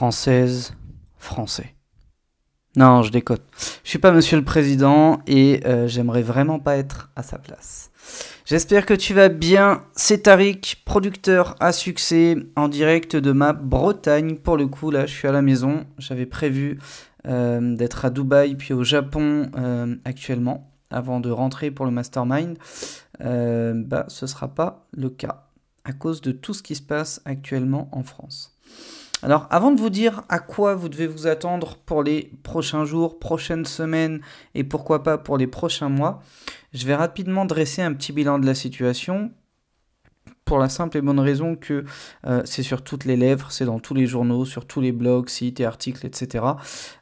Française, Français. Non, je décote. Je suis pas monsieur le président et euh, j'aimerais vraiment pas être à sa place. J'espère que tu vas bien. C'est Tariq, producteur à succès en direct de ma Bretagne. Pour le coup, là, je suis à la maison. J'avais prévu euh, d'être à Dubaï puis au Japon euh, actuellement avant de rentrer pour le mastermind. bah, ce sera pas le cas à cause de tout ce qui se passe actuellement en France. Alors avant de vous dire à quoi vous devez vous attendre pour les prochains jours, prochaines semaines et pourquoi pas pour les prochains mois, je vais rapidement dresser un petit bilan de la situation pour la simple et bonne raison que euh, c'est sur toutes les lèvres, c'est dans tous les journaux, sur tous les blogs, sites et articles, etc.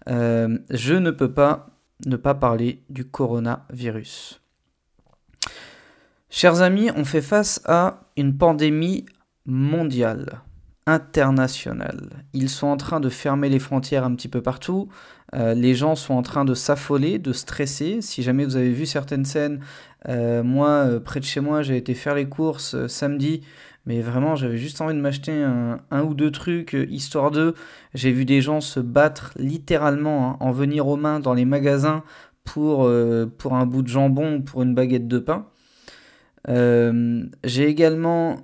Euh, je ne peux pas ne pas parler du coronavirus. Chers amis, on fait face à une pandémie mondiale international. Ils sont en train de fermer les frontières un petit peu partout. Euh, les gens sont en train de s'affoler, de stresser. Si jamais vous avez vu certaines scènes, euh, moi, euh, près de chez moi, j'ai été faire les courses samedi. Mais vraiment, j'avais juste envie de m'acheter un, ou deux trucs, histoire de. J'ai vu des gens se battre littéralement, hein, en venir aux mains dans les magasins pour, pour un bout de jambon ou pour une baguette de pain. j'ai également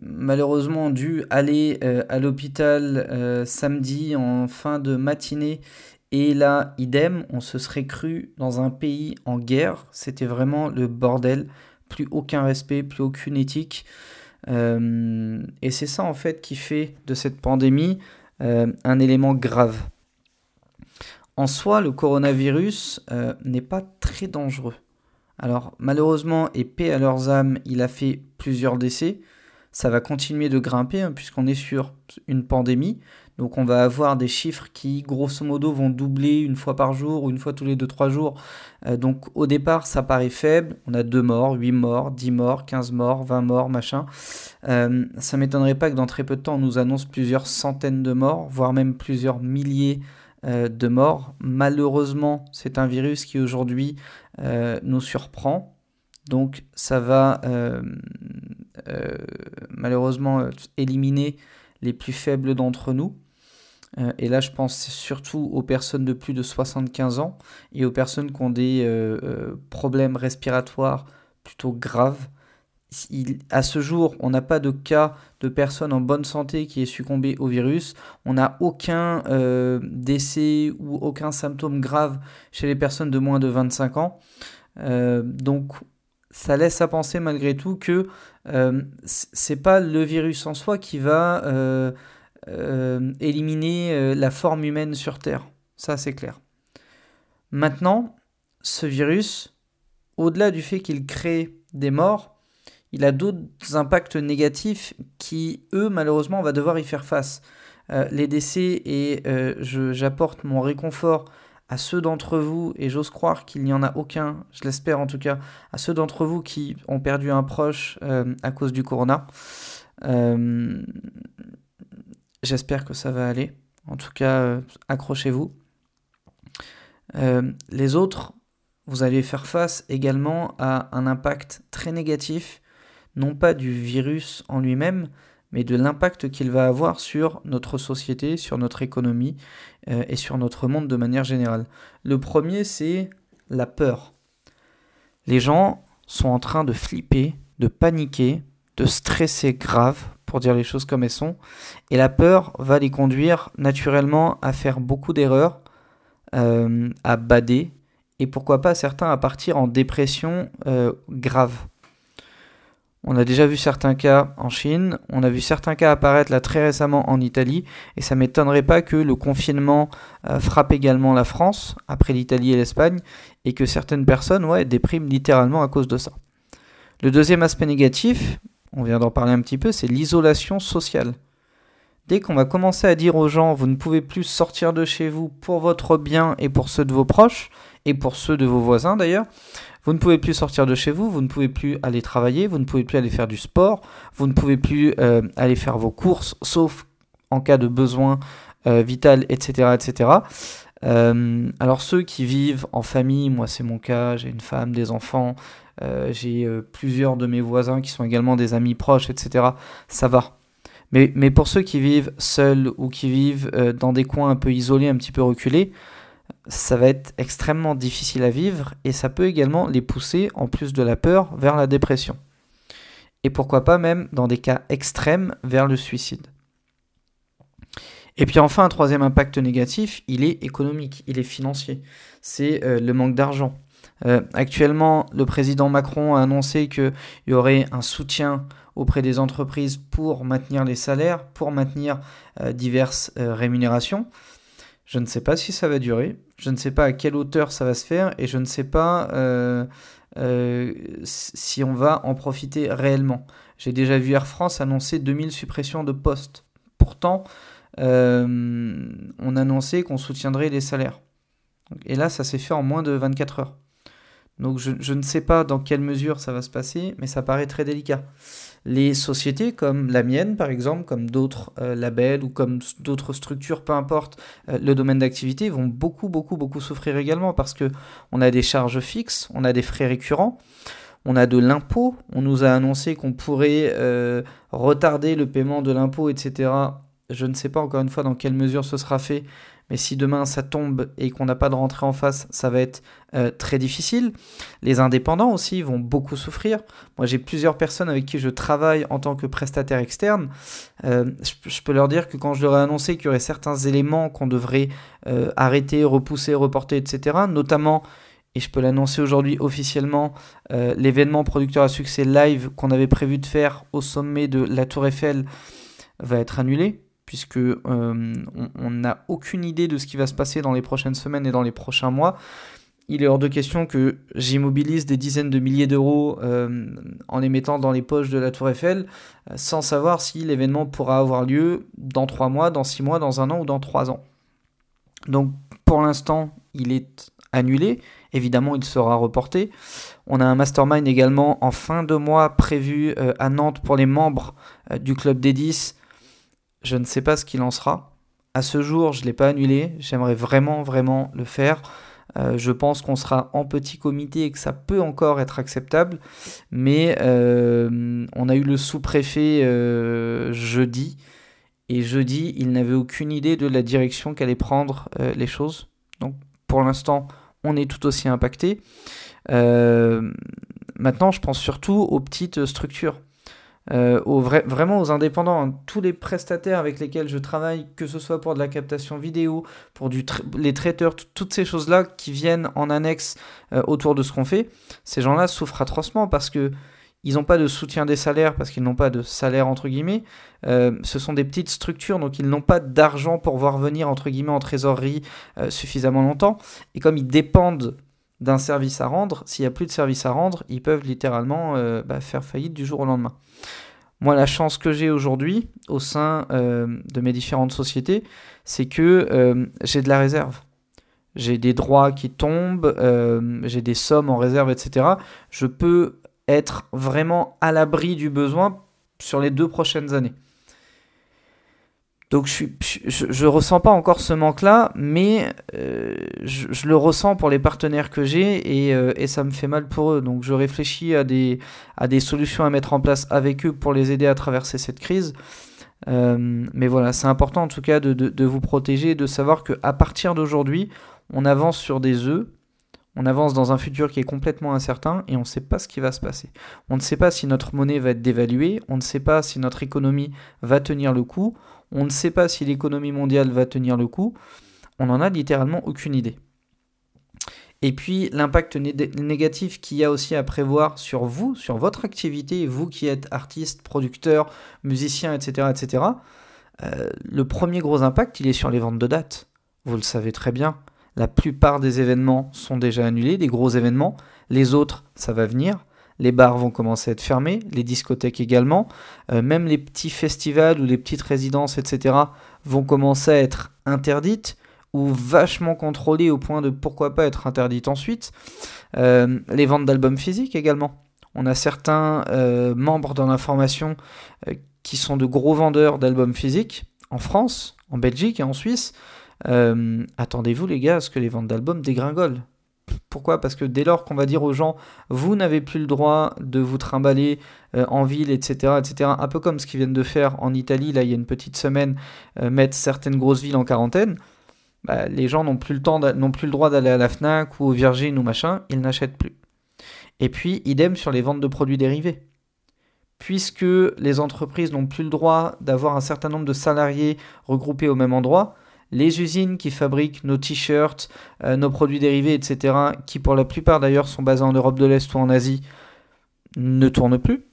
malheureusement dû aller euh, à l'hôpital euh, samedi en fin de matinée. Et là, idem, on se serait cru dans un pays en guerre. C'était vraiment le bordel. Plus aucun respect, plus aucune éthique. Euh, et c'est ça en fait qui fait de cette pandémie un élément grave. En soi, le coronavirus n'est pas très dangereux. Alors malheureusement, et paix à leurs âmes, il a fait plusieurs décès ça va continuer de grimper hein, puisqu'on est sur une pandémie. Donc on va avoir des chiffres qui, grosso modo, vont doubler une fois par jour ou une fois tous les 2-3 jours. Euh, donc au départ, ça paraît faible. On a 2 morts, 8 morts, 10 morts, 15 morts, 20 morts, machin. Euh, ça m'étonnerait pas que dans très peu de temps, on nous annonce plusieurs centaines de morts, voire même plusieurs milliers euh, de morts. Malheureusement, c'est un virus qui aujourd'hui nous surprend. Donc ça va euh, euh, malheureusement euh, éliminer les plus faibles d'entre nous. et là, je pense surtout aux personnes de plus de 75 ans et aux personnes qui ont des problèmes respiratoires plutôt graves. à ce jour, on n'a pas de cas de personnes en bonne santé qui aient succombé au virus. On n'a aucun décès ou aucun symptôme grave chez les personnes de moins de 25 ans. donc ça laisse à penser malgré tout que euh, c'est pas le virus en soi qui va euh, euh, éliminer euh, la forme humaine sur Terre. Ça, c'est clair. Maintenant, ce virus, au-delà du fait qu'il crée des morts, il a d'autres impacts négatifs qui, eux, malheureusement, on va devoir y faire face. les décès, et j'apporte mon réconfort à ceux d'entre vous, et j'ose croire qu'il n'y en a aucun, je l'espère en tout cas, à ceux d'entre vous qui ont perdu un proche euh, à cause du corona. Euh, j'espère que ça va aller. En tout cas, euh, accrochez-vous. les autres, vous allez faire face également à un impact très négatif, non pas du virus en lui-même, mais de l'impact qu'il va avoir sur notre société, sur notre économie euh, et sur notre monde de manière générale. Le premier, c'est la peur. Les gens sont en train de flipper, de paniquer, de stresser grave, pour dire les choses comme elles sont, et la peur va les conduire naturellement à faire beaucoup d'erreurs, euh, à bader, et pourquoi pas certains à partir en dépression euh, grave. On a déjà vu certains cas en Chine, on a vu certains cas apparaître là très récemment en Italie, et ça m'étonnerait pas que le confinement euh, frappe également la France, après l'Italie et l'Espagne, et que certaines personnes ouais, dépriment littéralement à cause de ça. Le deuxième aspect négatif, on vient d'en parler un petit peu, c'est l'isolation sociale. Dès qu'on va commencer à dire aux gens, vous ne pouvez plus sortir de chez vous pour votre bien et pour ceux de vos proches, et pour ceux de vos voisins d'ailleurs, vous ne pouvez plus sortir de chez vous, vous ne pouvez plus aller travailler, vous ne pouvez plus aller faire du sport, vous ne pouvez plus euh, aller faire vos courses, sauf en cas de besoin euh, vital, etc. etc. Euh, alors ceux qui vivent en famille, moi c'est mon cas, j'ai une femme, des enfants, j'ai plusieurs de mes voisins qui sont également des amis proches, etc. Ça va. Mais, pour ceux qui vivent seuls ou qui vivent dans des coins un peu isolés, un petit peu reculés, ça va être extrêmement difficile à vivre et ça peut également les pousser, en plus de la peur, vers la dépression. Et pourquoi pas même, dans des cas extrêmes, vers le suicide. Et puis enfin, un troisième impact négatif, il est économique, il est financier. C'est euh, le manque d'argent. Euh, actuellement, le président Macron a annoncé qu'il y aurait un soutien auprès des entreprises pour maintenir les salaires, pour maintenir euh, diverses rémunérations. Je ne sais pas si ça va durer, je ne sais pas à quelle hauteur ça va se faire et je ne sais pas si on va en profiter réellement. J'ai déjà vu Air France annoncer 2000 suppressions de postes. Pourtant, euh, on annonçait qu'on soutiendrait les salaires. Et là, ça s'est fait en moins de 24 heures. Donc je, ne sais pas dans quelle mesure ça va se passer, mais ça paraît très délicat. Les sociétés comme la mienne, par exemple, comme d'autres euh, labels ou comme d'autres structures, peu importe euh, le domaine d'activité, vont beaucoup, beaucoup, beaucoup souffrir également parce que on a des charges fixes, on a des frais récurrents, on a de l'impôt. On nous a annoncé qu'on pourrait retarder le paiement de l'impôt, etc. Je ne sais pas encore une fois dans quelle mesure ce sera fait, mais si demain ça tombe et qu'on n'a pas de rentrée en face, ça va être euh, très difficile. Les indépendants aussi vont beaucoup souffrir. Moi j'ai plusieurs personnes avec qui je travaille en tant que prestataire externe. Euh, je, peux leur dire que quand je leur ai annoncé qu'il y aurait certains éléments qu'on devrait euh, arrêter, repousser, reporter, etc., notamment et je peux l'annoncer aujourd'hui officiellement, l'événement producteur à succès live qu'on avait prévu de faire au sommet de la Tour Eiffel va être annulé puisque euh, on n'a aucune idée de ce qui va se passer dans les prochaines semaines et dans les prochains mois. Il est hors de question que j'immobilise des dizaines de milliers d'euros euh, en les mettant dans les poches de la Tour Eiffel, euh, sans savoir si l'événement pourra avoir lieu dans trois mois, dans six mois, dans un an ou dans trois ans. Donc pour l'instant, il est annulé. Évidemment, il sera reporté. On a un mastermind également en fin de mois prévu à Nantes pour les membres du club des 10 je ne sais pas ce qu'il en sera. À ce jour, je ne l'ai pas annulé. J'aimerais vraiment, vraiment le faire. Euh, je pense qu'on sera en petit comité et que ça peut encore être acceptable. Mais euh, on a eu le sous-préfet euh, jeudi. Et jeudi, il n'avait aucune idée de la direction qu'allaient prendre les choses. Donc pour l'instant, on est tout aussi impacté. maintenant, je pense surtout aux petites structures. Euh, vraiment aux indépendants, hein. tous les prestataires avec lesquels je travaille, que ce soit pour de la captation vidéo, pour les traiteurs, toutes ces choses-là qui viennent en annexe euh, autour de ce qu'on fait, ces gens-là souffrent atrocement parce que ils n'ont pas de soutien des salaires parce qu'ils n'ont pas de salaire entre guillemets. Euh, ce sont des petites structures donc ils n'ont pas d'argent pour voir venir entre guillemets en trésorerie suffisamment longtemps. Et comme ils dépendent d'un service à rendre, s'il n'y a plus de service à rendre, ils peuvent littéralement bah, faire faillite du jour au lendemain. Moi, la chance que j'ai aujourd'hui au sein euh, de mes différentes sociétés, c'est que euh, j'ai de la réserve. J'ai des droits qui tombent, euh, j'ai des sommes en réserve, etc. Je peux être vraiment à l'abri du besoin sur les deux prochaines années. Donc je, je, ressens pas encore ce manque-là, mais euh, je, le ressens pour les partenaires que j'ai euh, et, ça me fait mal pour eux. Donc je réfléchis à des, à des solutions à mettre en place avec eux pour les aider à traverser cette crise. Euh, mais voilà, c'est important en tout cas de, de, vous protéger, de savoir qu'à partir d'aujourd'hui, on avance sur des œufs, on avance dans un futur qui est complètement incertain et on ne sait pas ce qui va se passer. On ne sait pas si notre monnaie va être dévaluée, on ne sait pas si notre économie va tenir le coup, on ne sait pas si l'économie mondiale va tenir le coup. On n'en a littéralement aucune idée. Et puis l'impact négatif qu'il y a aussi à prévoir sur vous, sur votre activité, vous qui êtes artiste, producteur, musicien, etc. etc. Euh, le premier gros impact, il est sur les ventes de dates. Vous le savez très bien. La plupart des événements sont déjà annulés, des gros événements. Les autres, ça va venir les bars vont commencer à être fermés, les discothèques également, euh, même les petits festivals ou les petites résidences, etc., vont commencer à être interdites ou vachement contrôlées au point de pourquoi pas être interdites ensuite. Euh, les ventes d'albums physiques également. On a certains euh, membres dans l'information qui sont de gros vendeurs d'albums physiques en France, en Belgique et en Suisse. attendez-vous les gars à ce que les ventes d'albums dégringolent Pourquoi? Parce que dès lors qu'on va dire aux gens, vous n'avez plus le droit de vous trimballer euh, en ville, etc., etc., un peu comme ce qu'ils viennent de faire en Italie, là, il y a une petite semaine, euh, mettre certaines grosses villes en quarantaine, bah, les gens n'ont plus, le temps n'ont plus le droit d'aller à la FNAC ou au Virgin ou machin, ils n'achètent plus. Et puis, idem sur les ventes de produits dérivés. Puisque les entreprises n'ont plus le droit d'avoir un certain nombre de salariés regroupés au même endroit, les usines qui fabriquent nos t-shirts, euh, nos produits dérivés, etc., qui pour la plupart d'ailleurs sont basés en Europe de l'Est ou en Asie, ne tournent plus.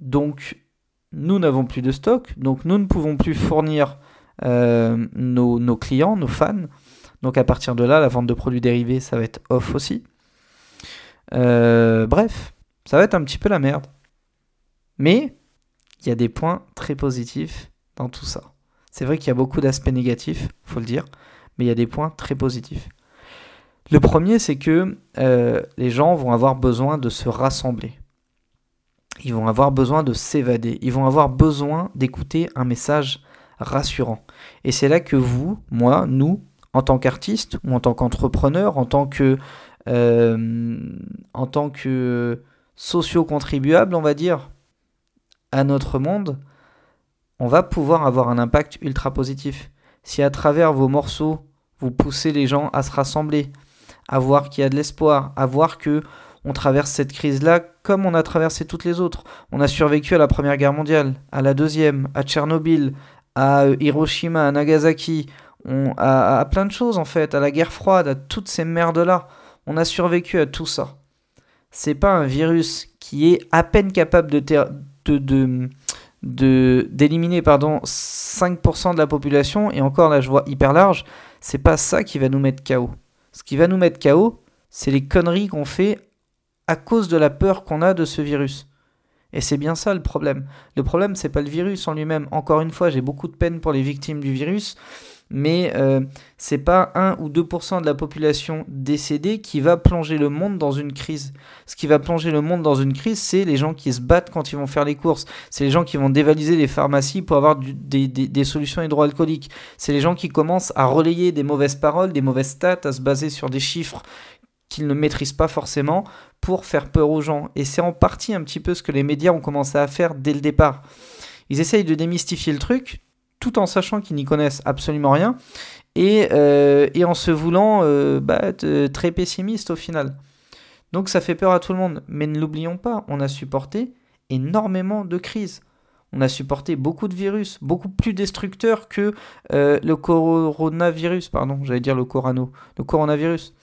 Donc nous n'avons plus de stock, donc nous ne pouvons plus fournir euh, nos, clients, nos fans. Donc à partir de là, la vente de produits dérivés, ça va être off aussi. Euh, bref, ça va être un petit peu la merde. Mais il y a des points très positifs dans tout ça. C'est vrai qu'il y a beaucoup d'aspects négatifs, faut le dire, mais il y a des points très positifs. Le premier, c'est que euh, les gens vont avoir besoin de se rassembler. Ils vont avoir besoin de s'évader. Ils vont avoir besoin d'écouter un message rassurant. Et c'est là que vous, moi, nous, en tant qu'artistes ou en tant qu'entrepreneurs, en tant que, euh, en tant que socio-contribuables, on va dire, à notre monde, on va pouvoir avoir un impact ultra positif. Si à travers vos morceaux, vous poussez les gens à se rassembler, à voir qu'il y a de l'espoir, à voir que on traverse cette crise-là comme on a traversé toutes les autres. On a survécu à la Première Guerre mondiale, à la Deuxième, à Tchernobyl, à Hiroshima, à Nagasaki, à, plein de choses en fait, à la guerre froide, à toutes ces merdes-là. On a survécu à tout ça. C'est pas un virus qui est à peine capable de, de, de d'éliminer pardon 5% de la population et encore là je vois hyper large, c'est pas ça qui va nous mettre KO. Ce qui va nous mettre KO, c'est les conneries qu'on fait à cause de la peur qu'on a de ce virus. Et c'est bien ça le problème. Le problème c'est pas le virus en lui-même. Encore une fois, j'ai beaucoup de peine pour les victimes du virus mais euh, c'est pas 1 ou 2% de la population décédée qui va plonger le monde dans une crise. Ce qui va plonger le monde dans une crise, c'est les gens qui se battent quand ils vont faire les courses. C'est les gens qui vont dévaliser les pharmacies pour avoir des, des, solutions hydroalcooliques. C'est les gens qui commencent à relayer des mauvaises paroles, des mauvaises stats, à se baser sur des chiffres qu'ils ne maîtrisent pas forcément pour faire peur aux gens. Et c'est en partie un petit peu ce que les médias ont commencé à faire dès le départ. Ils essayent de démystifier le truc, tout en sachant qu'ils n'y connaissent absolument rien, et, euh, en se voulant euh, bah, très pessimiste au final. Donc ça fait peur à tout le monde. Mais ne l'oublions pas, on a supporté énormément de crises. On a supporté beaucoup de virus, beaucoup plus destructeurs que euh, le coronavirus, pardon, j'allais dire le corano, le coronavirus.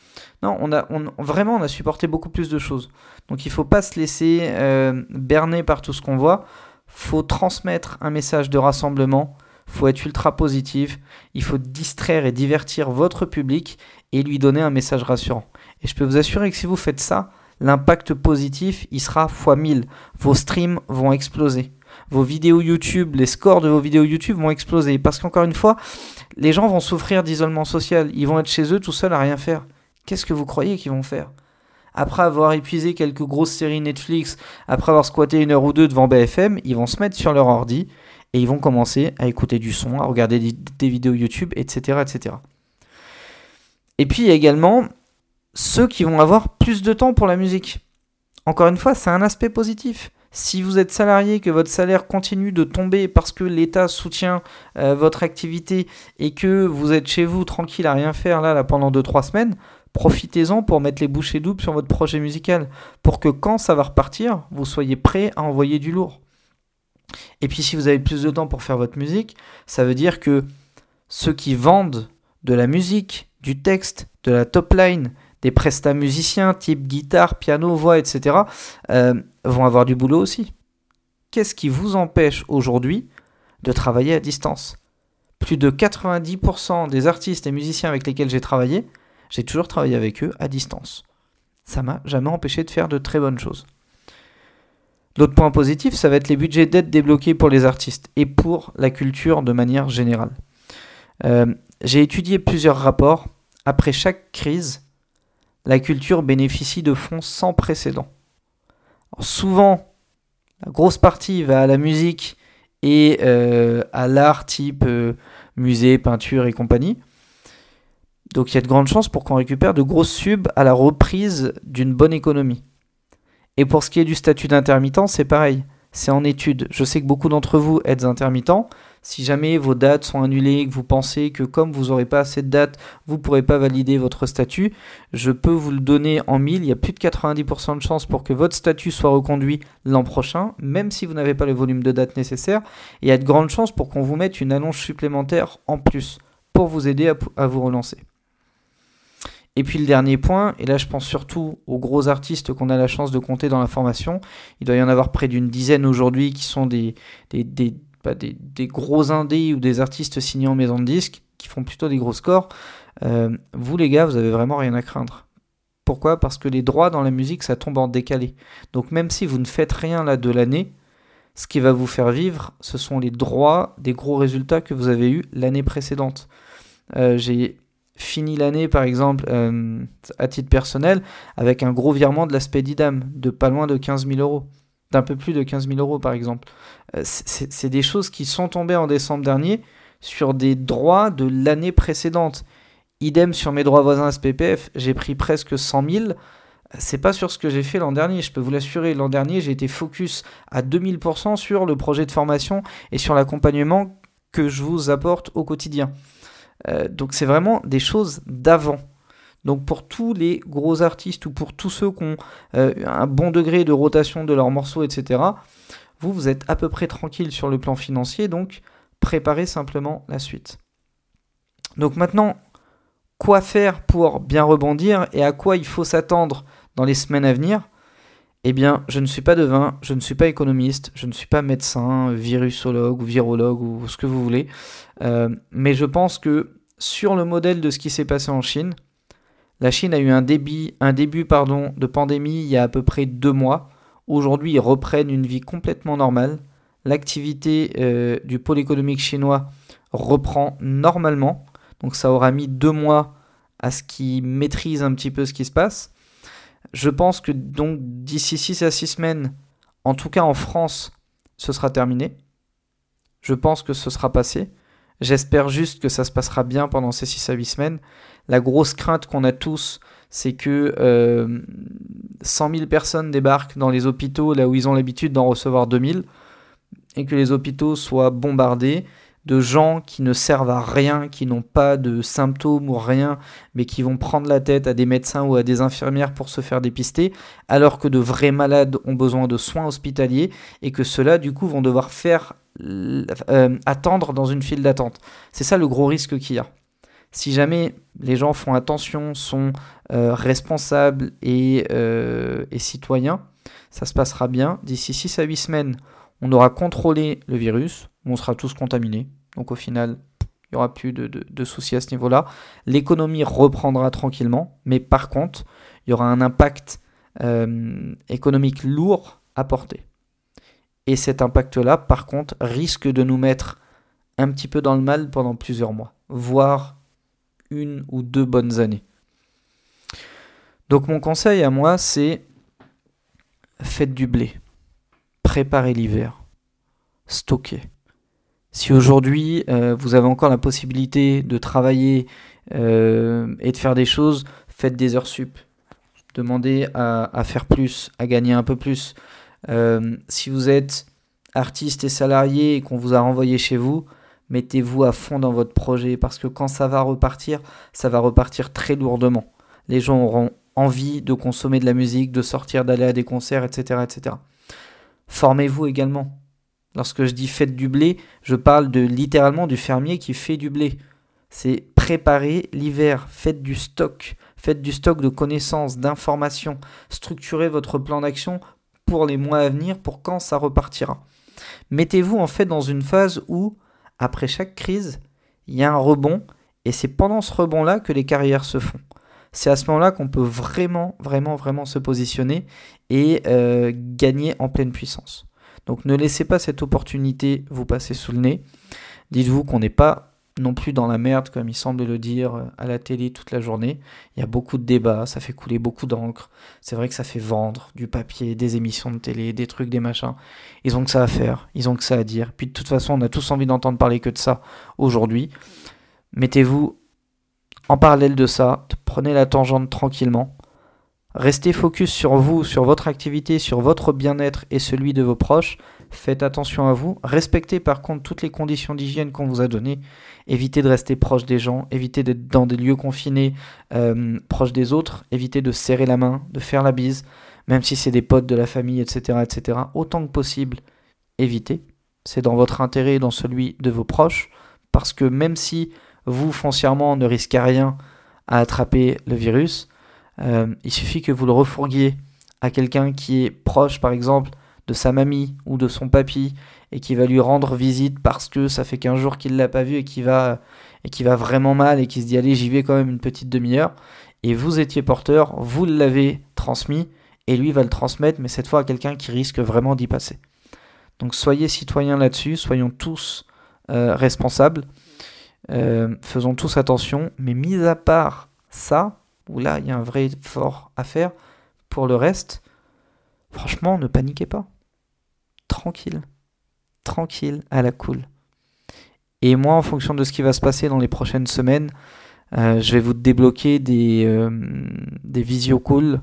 Non, on a, vraiment, on a supporté beaucoup plus de choses. Donc il ne faut pas se laisser berner par tout ce qu'on voit. faut transmettre un message de rassemblement, faut être ultra positif, il faut distraire et divertir votre public et lui donner un message rassurant. Et je peux vous assurer que si vous faites ça, l'impact positif, il sera x 1000. Vos streams vont exploser. Vos vidéos YouTube, les scores de vos vidéos YouTube vont exploser. Parce qu'encore une fois, les gens vont souffrir d'isolement social. Ils vont être chez eux tout seuls à rien faire. Qu'est-ce que vous croyez qu'ils vont faire? Après avoir épuisé quelques grosses séries Netflix, après avoir squatté une heure ou deux devant BFM, ils vont se mettre sur leur ordi et ils vont commencer à écouter du son, à regarder des, vidéos YouTube, etc.. Et puis il y a également ceux qui vont avoir plus de temps pour la musique. Encore une fois, c'est un aspect positif. Si vous êtes salarié, que votre salaire continue de tomber parce que l'État soutient euh, votre activité et que vous êtes chez vous tranquille à rien faire là, là pendant 2-3 semaines, profitez-en pour mettre les bouchées doubles sur votre projet musical pour que quand ça va repartir, vous soyez prêt à envoyer du lourd. Et puis si vous avez plus de temps pour faire votre musique, ça veut dire que ceux qui vendent de la musique, du texte, de la top line, des prestats musiciens type guitare, piano, voix, etc., euh, vont avoir du boulot aussi. Qu'est-ce qui vous empêche aujourd'hui de travailler à distance? Plus de 90% des artistes et musiciens avec lesquels j'ai travaillé, j'ai toujours travaillé avec eux à distance. Ça m'a jamais empêché de faire de très bonnes choses. L'autre point positif, ça va être les budgets d'aide débloqués pour les artistes et pour la culture de manière générale. Euh, j'ai étudié plusieurs rapports. Après chaque crise, la culture bénéficie de fonds sans précédent. souvent, la grosse partie va à la musique et euh, à l'art type euh, musée, peinture et compagnie. Donc il y a de grandes chances pour qu'on récupère de grosses subs à la reprise d'une bonne économie. Et pour ce qui est du statut d'intermittent, c'est pareil. C'est en étude. Je sais que beaucoup d'entre vous êtes intermittents. Si jamais vos dates sont annulées, que vous pensez que comme vous n'aurez pas assez de dates, vous ne pourrez pas valider votre statut, je peux vous le donner en mille. Il y a plus de 90% de chances pour que votre statut soit reconduit l'an prochain, même si vous n'avez pas le volume de dates nécessaire. Il y a de grandes chances pour qu'on vous mette une annonce supplémentaire en plus pour vous aider à vous relancer. Et puis le dernier point, et là je pense surtout aux gros artistes qu'on a la chance de compter dans la formation, il doit y en avoir près d'une dizaine aujourd'hui qui sont des, des, des, gros indés ou des artistes signés en maison de disques, qui font plutôt des gros scores. Euh, vous les gars, vous avez vraiment rien à craindre. Pourquoi? Parce que les droits dans la musique, ça tombe en décalé. Donc même si vous ne faites rien là de l'année, ce qui va vous faire vivre, ce sont les droits des gros résultats que vous avez eus l'année précédente. Euh, j'ai fini l'année, par exemple, euh, à titre personnel, avec un gros virement de l'aspect d'IDAM, de pas loin de 15 000 euros, d'un peu plus de 15 000 euros, par exemple. Euh, c'est des choses qui sont tombées en décembre dernier sur des droits de l'année précédente. Idem sur mes droits voisins SPPF, j'ai pris presque 100 000. C'est pas sur ce que j'ai fait l'an dernier, je peux vous l'assurer. L'an dernier, j'ai été focus à 2000% sur le projet de formation et sur l'accompagnement que je vous apporte au quotidien. Euh, donc c'est vraiment des choses d'avant. Donc pour tous les gros artistes ou pour tous ceux qui ont euh, un bon degré de rotation de leurs morceaux, etc., vous, vous êtes à peu près tranquille sur le plan financier, donc préparez simplement la suite. Donc maintenant, quoi faire pour bien rebondir et à quoi il faut s'attendre dans les semaines à venir? Eh bien, je ne suis pas devin, je ne suis pas économiste, je ne suis pas médecin, virusologue ou virologue ou ce que vous voulez. Euh, mais je pense que sur le modèle de ce qui s'est passé en Chine, la Chine a eu un, débit, un début pardon, de pandémie il y a à peu près deux mois. Aujourd'hui, ils reprennent une vie complètement normale. L'activité euh, du pôle économique chinois reprend normalement. Donc ça aura mis deux mois à ce qu'ils maîtrisent un petit peu ce qui se passe. Je pense que donc d'ici 6 à 6 semaines, en tout cas en France, ce sera terminé. Je pense que ce sera passé. J'espère juste que ça se passera bien pendant ces 6 à 8 semaines. La grosse crainte qu'on a tous, c'est que euh, 100 000 personnes débarquent dans les hôpitaux là où ils ont l'habitude d'en recevoir 2000 et que les hôpitaux soient bombardés de gens qui ne servent à rien, qui n'ont pas de symptômes ou rien, mais qui vont prendre la tête à des médecins ou à des infirmières pour se faire dépister, alors que de vrais malades ont besoin de soins hospitaliers et que ceux-là, du coup, vont devoir faire euh, attendre dans une file d'attente. C'est ça le gros risque qu'il y a. Si jamais les gens font attention, sont euh, responsables et, euh, et citoyens, ça se passera bien. D'ici 6 à 8 semaines, on aura contrôlé le virus, on sera tous contaminés. Donc au final, il n'y aura plus de, soucis à ce niveau-là. L'économie reprendra tranquillement, mais par contre, il y aura un impact euh, économique lourd à porter. Et cet impact-là, par contre, risque de nous mettre un petit peu dans le mal pendant plusieurs mois, voire une ou deux bonnes années. Donc mon conseil à moi, c'est faites du blé, préparez l'hiver, stockez. Si aujourd'hui euh, vous avez encore la possibilité de travailler euh, et de faire des choses, faites des heures sup. Demandez à, faire plus, à gagner un peu plus. Euh, si vous êtes artiste et salarié et qu'on vous a renvoyé chez vous, mettez-vous à fond dans votre projet parce que quand ça va repartir, ça va repartir très lourdement. Les gens auront envie de consommer de la musique, de sortir, d'aller à des concerts, etc. etc. Formez-vous également. Lorsque je dis faites du blé, je parle de littéralement du fermier qui fait du blé. C'est préparer l'hiver, faites du stock, faites du stock de connaissances, d'informations, structurez votre plan d'action pour les mois à venir, pour quand ça repartira. Mettez-vous en fait dans une phase où, après chaque crise, il y a un rebond, et c'est pendant ce rebond-là que les carrières se font. C'est à ce moment-là qu'on peut vraiment, vraiment, vraiment se positionner et euh, gagner en pleine puissance. Donc ne laissez pas cette opportunité vous passer sous le nez. Dites-vous qu'on n'est pas non plus dans la merde, comme il semble le dire euh, à la télé toute la journée. Il y a beaucoup de débats, ça fait couler beaucoup d'encre. C'est vrai que ça fait vendre du papier, des émissions de télé, des trucs, des machins. Ils ont que ça à faire, ils ont que ça à dire. Puis de toute façon, on a tous envie d'entendre parler que de ça aujourd'hui. Mettez-vous En parallèle de ça, prenez la tangente tranquillement. Restez focus sur vous, sur votre activité, sur votre bien-être et celui de vos proches. Faites attention à vous. Respectez par contre toutes les conditions d'hygiène qu'on vous a données. Évitez de rester proche des gens. Évitez d'être dans des lieux confinés euh, proches des autres. Évitez de serrer la main, de faire la bise, même si c'est des potes de la famille, etc., etc. Autant que possible, évitez. C'est dans votre intérêt et dans celui de vos proches. Parce que même si vous, foncièrement, ne risquez rien à attraper le virus, euh, il suffit que vous le refourguiez à quelqu'un qui est proche, par exemple, de sa mamie ou de son papy et qui va lui rendre visite parce que ça fait qu'un jour qu'il ne l'a pas vu et qui va et qui va vraiment mal et qui se dit allez j'y vais quand même une petite demi-heure. Et vous étiez porteur, vous l'avez transmis et lui va le transmettre mais cette fois à quelqu'un qui risque vraiment d'y passer. Donc soyez citoyens là-dessus, soyons tous euh, responsables, euh, faisons tous attention, mais mis à part ça, où là il y a un vrai effort à faire, pour le reste, franchement ne paniquez pas tranquille. Tranquille, à la cool. Et moi, en fonction de ce qui va se passer dans les prochaines semaines, euh, je vais vous débloquer des, euh, des visio calls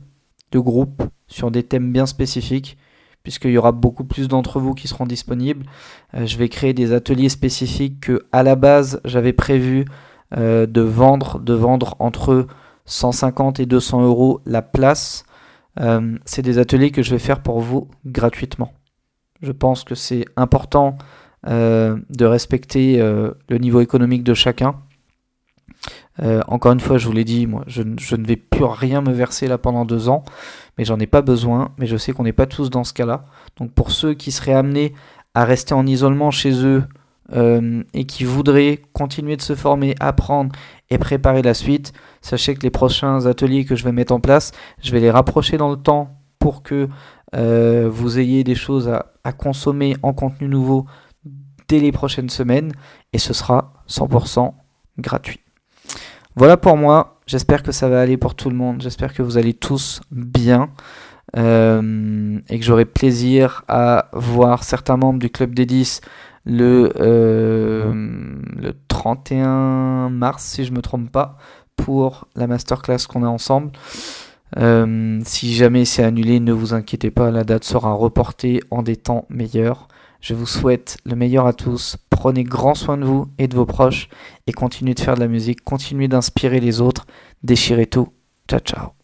de groupe sur des thèmes bien spécifiques, puisqu'il y aura beaucoup plus d'entre vous qui seront disponibles. Euh, je vais créer des ateliers spécifiques que, à la base, j'avais prévu de vendre, de vendre entre 150 et 200 euros la place. C'est des ateliers que je vais faire pour vous gratuitement. Je pense que c'est important euh, de respecter euh, le niveau économique de chacun. Euh, encore une fois, je vous l'ai dit, moi, je, ne vais plus rien me verser là pendant deux ans, mais j'en ai pas besoin. Mais je sais qu'on n'est pas tous dans ce cas-là. Donc pour ceux qui seraient amenés à rester en isolement chez eux et qui voudraient continuer de se former, apprendre et préparer la suite, sachez que les prochains ateliers que je vais mettre en place, je vais les rapprocher dans le temps pour que euh, vous ayez des choses à, consommer en contenu nouveau dès les prochaines semaines et ce sera 100% gratuit. Voilà pour moi, j'espère que ça va aller pour tout le monde, j'espère que vous allez tous bien euh, et que j'aurai plaisir à voir certains membres du club des 10 le, euh, le 31 mars si je me trompe pas pour la masterclass qu'on a ensemble. Euh, si jamais c'est annulé, ne vous inquiétez pas, la date sera reportée en des temps meilleurs. Je vous souhaite le meilleur à tous. Prenez grand soin de vous et de vos proches et continuez de faire de la musique, continuez d'inspirer les autres. Déchirez tout. Ciao ciao.